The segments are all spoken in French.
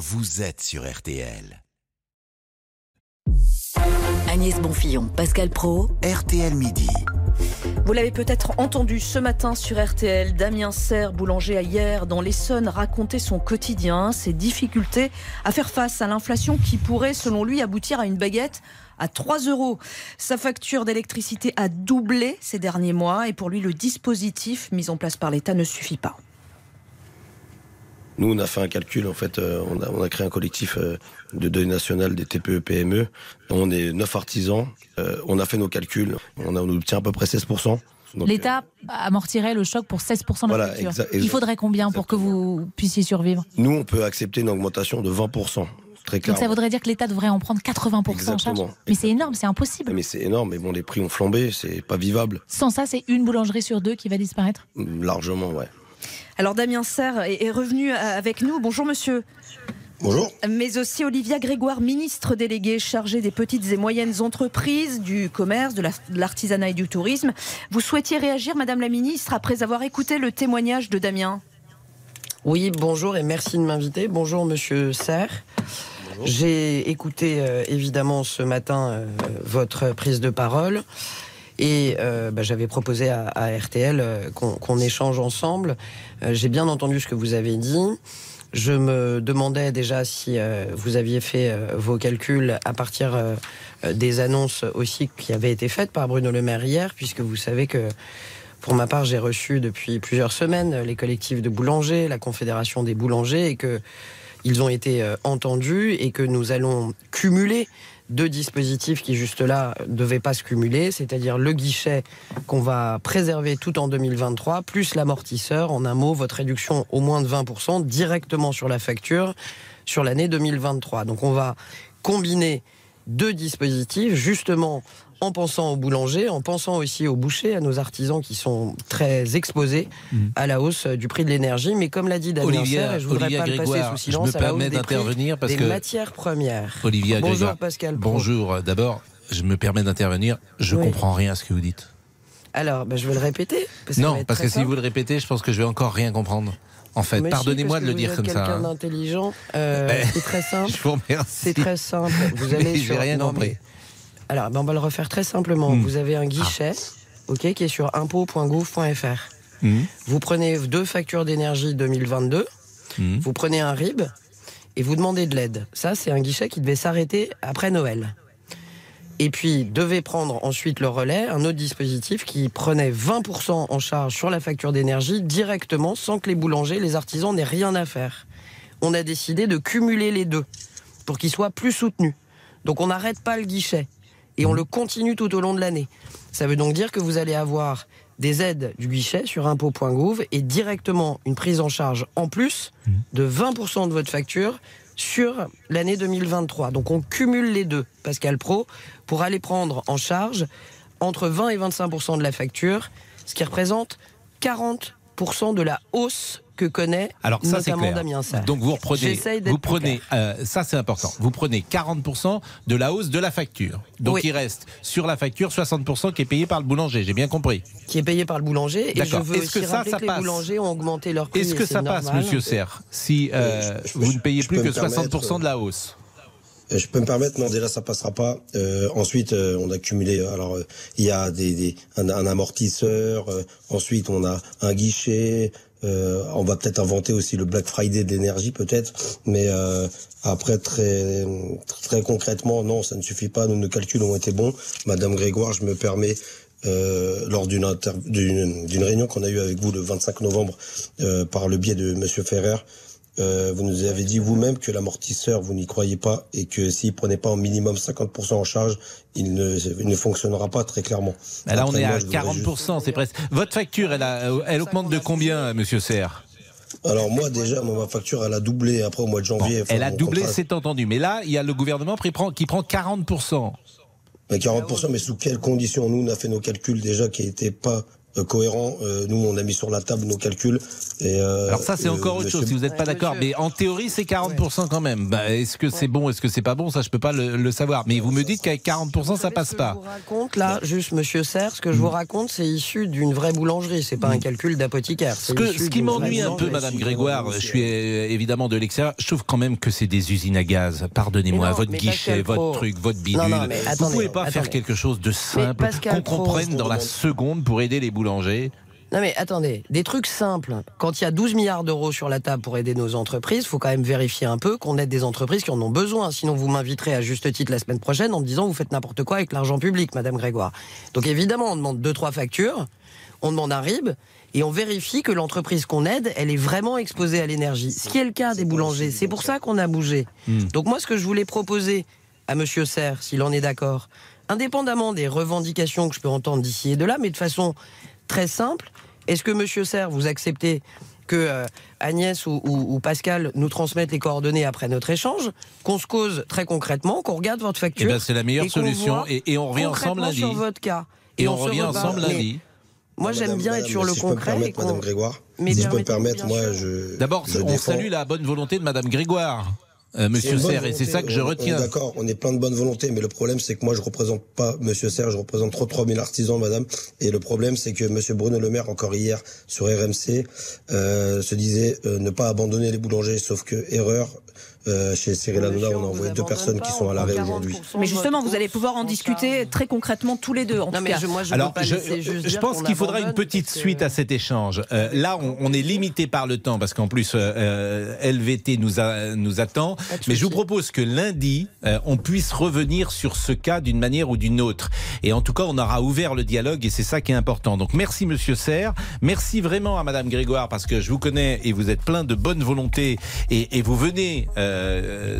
vous êtes sur RTL. Agnès Bonfillon, Pascal Pro, RTL Midi. Vous l'avez peut-être entendu ce matin sur RTL, Damien Serre, boulanger à hier dans l'Essonne, racontait son quotidien, ses difficultés à faire face à l'inflation qui pourrait, selon lui, aboutir à une baguette à 3 euros. Sa facture d'électricité a doublé ces derniers mois et pour lui, le dispositif mis en place par l'État ne suffit pas. Nous, on a fait un calcul, en fait, euh, on, a, on, a, créé un collectif euh, de deuil national des TPE-PME. On est neuf artisans, euh, on a fait nos calculs, on, a, on obtient à peu près 16%. L'État amortirait le choc pour 16% de Voilà, Il faudrait combien pour que vous puissiez survivre? Nous, on peut accepter une augmentation de 20%. Très Donc clairement. ça voudrait dire que l'État devrait en prendre 80% en charge? Exactement. Mais c'est énorme, c'est impossible. Mais c'est énorme, mais bon, les prix ont flambé, c'est pas vivable. Sans ça, c'est une boulangerie sur deux qui va disparaître? Largement, ouais. Alors Damien Serre est revenu avec nous. Bonjour monsieur. Bonjour. Mais aussi Olivia Grégoire, ministre déléguée chargée des petites et moyennes entreprises, du commerce, de la- de l'artisanat et du tourisme. Vous souhaitiez réagir, Madame la ministre, après avoir écouté le témoignage de Damien Oui, bonjour et merci de m'inviter. Bonjour Monsieur Serre. J'ai écouté euh, évidemment ce matin euh, votre prise de parole et euh, bah, j'avais proposé à, RTL euh, qu'on échange ensemble. Euh, J'ai bien entendu ce que vous avez dit. Je me demandais déjà si vous aviez fait vos calculs à partir des annonces aussi qui avaient été faites par Bruno Le Maire hier, puisque vous savez que pour ma part, j'ai reçu depuis plusieurs semaines les collectifs de boulangers, la Confédération des boulangers, et que ils ont été entendus et que nous allons cumuler deux dispositifs qui juste là devaient pas se cumuler, c'est-à-dire le guichet qu'on va préserver tout en 2023, plus l'amortisseur, en un mot, votre réduction au moins de 20% directement sur la facture sur l'année 2023. Donc on va combiner deux dispositifs justement en pensant aux boulangers, en pensant aussi aux bouchers, à nos artisans qui sont très exposés à la hausse euh, du prix de l'énergie. Mais comme l'a dit Damien Serre, je voudrais pas le passer sous je silence, me à la hausse permets prix d'intervenir parce des que- matières premières. Olivia Bonjour Grégoire. Pascal. Pro. Bonjour. D'abord, je me permets d'intervenir. Je Oui. comprends rien à ce que vous dites. Alors, ben, je vais le répéter. parce non, parce que si vous le répétez, je pense que je vais encore rien comprendre. En fait, pardonnez-moi de le dire comme ça. quelqu'un hein. d'intelligent. Euh, Ben, c'est très simple. Je vous remercie. C'est très simple. Vous allez sur. rien non, compris. mais- Alors, ben, on va le refaire très simplement. Hmm. Vous avez un guichet, ok, qui est sur impôt.gouv.fr. Hum, Vous prenez deux factures d'énergie 2022. hum. Vous prenez un RIB et vous demandez de l'aide. Ça, c'est un guichet qui devait s'arrêter après Noël. Et puis, devait prendre ensuite le relais, un autre dispositif qui prenait 20% en charge sur la facture d'énergie directement sans que les boulangers, les artisans n'aient rien à faire. On a décidé de cumuler les deux pour qu'ils soient plus soutenus. Donc, on n'arrête pas le guichet et on le continue tout au long de l'année. Ça veut donc dire que vous allez avoir des aides du guichet sur impôt.gouv et directement une prise en charge en plus de 20% de votre facture sur l'année 2023. Donc on cumule les deux, Pascal Pro, pour aller prendre en charge entre 20 et 25% de la facture, ce qui représente 40% de la hausse que connaît Alors ça c'est notamment clair. Damien Sarr. Donc vous reprenez, J'essaye d'être vous prenez, euh, ça c'est important. Vous prenez 40% de la hausse de la facture. Donc Oui. il reste sur la facture 60% qui est payé par le boulanger. J'ai bien compris. qui est payé par le boulanger. Et je D'accord. veux Est-ce que ça, rappeler ça que les boulangers ont augmenté leur prix. Est-ce que ça passe, normal. Monsieur Serre, si euh, Euh, je- je- vous ne payez plus que me permettre, 60% de la hausse Je peux me permettre, non, déjà ça passera pas. Euh, ensuite, euh, on a cumulé. Alors, euh, il y a des, des- un, un amortisseur. euh, ensuite, on a un guichet. Euh, on va peut-être inventer aussi le Black Friday de l'énergie, peut-être. Mais euh, après, très très concrètement, non, ça ne suffit pas. Nos calculs ont été bons. Madame Grégoire, je me permets. euh, lors d'une réunion qu'on a eue avec vous le 25 novembre euh, par le biais de Monsieur Ferrer, euh, vous nous avez dit vous-même que l'amortisseur, vous n'y croyez pas et que s'il prenait pas en minimum 50% en charge, il ne, il ne fonctionnera pas très clairement. Là, on est moi, à je voudrais 40%, c'est presque. Votre facture, elle, a- elle augmente de combien, Monsieur Serre? Alors moi déjà, ma facture, elle a doublé après au mois de janvier. Enfin, Elle a doublé, contrat- c'est entendu. Mais là, il y a le gouvernement qui prend, qui prend 40%. Mais 40%, mais sous quelles conditions? Nous, on a fait nos calculs déjà qui n'étaient pas euh, cohérent. Euh, nous, on a mis sur la table nos calculs. Et, euh, Alors ça, c'est euh, encore autre monsieur- chose, si vous n'êtes pas Ouais, d'accord. Mais en théorie, c'est 40% quand même. Bah, est-ce que c'est bon, est-ce que c'est pas bon? Ça, je peux pas le, le savoir. Mais vous me dites qu'avec 40%, ça passe ce que pas. Je vous raconte là, juste Monsieur Serre, ce que je vous raconte, c'est issu d'une vraie boulangerie. C'est pas un calcul d'apothicaire. Ce, que, qui m'ennuie un peu. Madame Grégoire, je suis euh, évidemment de l'extérieur, je trouve quand même que c'est des usines à gaz. Pardonnez-moi, votre guichet, votre Pro. truc, votre bidule. non, mais Vous attendez, pouvez pas faire quelque chose de simple qu'on comprenne dans la seconde pour aider les Non mais attendez, des trucs simples. Quand il y a 12 milliards d'euros sur la table pour aider nos entreprises, faut quand même vérifier un peu qu'on aide des entreprises qui en ont besoin. Sinon, vous m'inviterez à juste titre la semaine prochaine en me disant vous faites n'importe quoi avec l'argent public, Madame Grégoire. Donc évidemment, on demande deux trois factures, on demande un RIB et on vérifie que l'entreprise qu'on aide, elle est vraiment exposée à l'énergie. Ce qui est le cas des boulangers. C'est pour ça qu'on a bougé. Donc moi, ce que je voulais proposer à Monsieur Serre, s'il en est d'accord, indépendamment des revendications que je peux entendre d'ici et de là, mais de façon très simple, est-ce que Monsieur Serre, vous acceptez que euh, Agnès ou, ou- ou Pascal nous transmettent les coordonnées après notre échange, qu'on se cause très concrètement, qu'on regarde votre Eh facture ben, c'est la meilleure et solution. Et, et on revient ensemble lundi. sur votre cas. Et, on, revient rebat. ensemble lundi. Moi, j'aime Madame- bien être sur le si je peux me concret. Madame Grégoire, Mais si je peux me permettre, moi, je. D'abord, je on défends- salue la bonne volonté de Madame Grégoire, euh, Monsieur Serre, et c'est ça que je retiens. D'accord, on est plein de bonne volonté, mais le problème c'est que moi je représente pas Monsieur Serre, je représente 33 000 artisans, Madame. Et le problème c'est que Monsieur Bruno Le Maire encore hier sur RMC euh, se disait euh, ne pas abandonner les boulangers, sauf que erreur. Euh, chez Cyril Hanouna, on a envoyé deux personnes qui sont on à l'arrêt aujourd'hui. 40% Mais justement, vous allez pouvoir en discuter très concrètement tous les deux. En Non, tout mais cas. je, moi, je Alors, je, je pense qu'il faudra une petite suite à cet échange. Euh, là, on, on est limité par le temps parce qu'en plus, euh, LVT nous, a- nous attend. Mais je vous propose que lundi, euh, on puisse revenir sur ce cas d'une manière ou d'une autre. Et en tout cas, on aura ouvert le dialogue et c'est ça qui est important. Donc, merci Monsieur Serre. Merci vraiment à Madame Grégoire parce que je vous connais et vous êtes plein de bonne volonté et, et vous venez euh,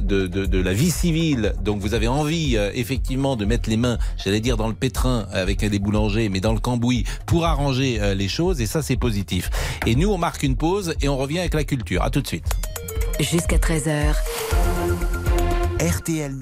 de, de- de la vie civile. Donc, vous avez envie euh, effectivement de mettre les mains, j'allais dire dans le pétrin avec les boulangers, mais dans le cambouis pour arranger euh, les choses. Et ça, c'est positif. Et nous, on marque une pause et on revient avec la culture. À tout de suite. Jusqu'à 13h, RTL.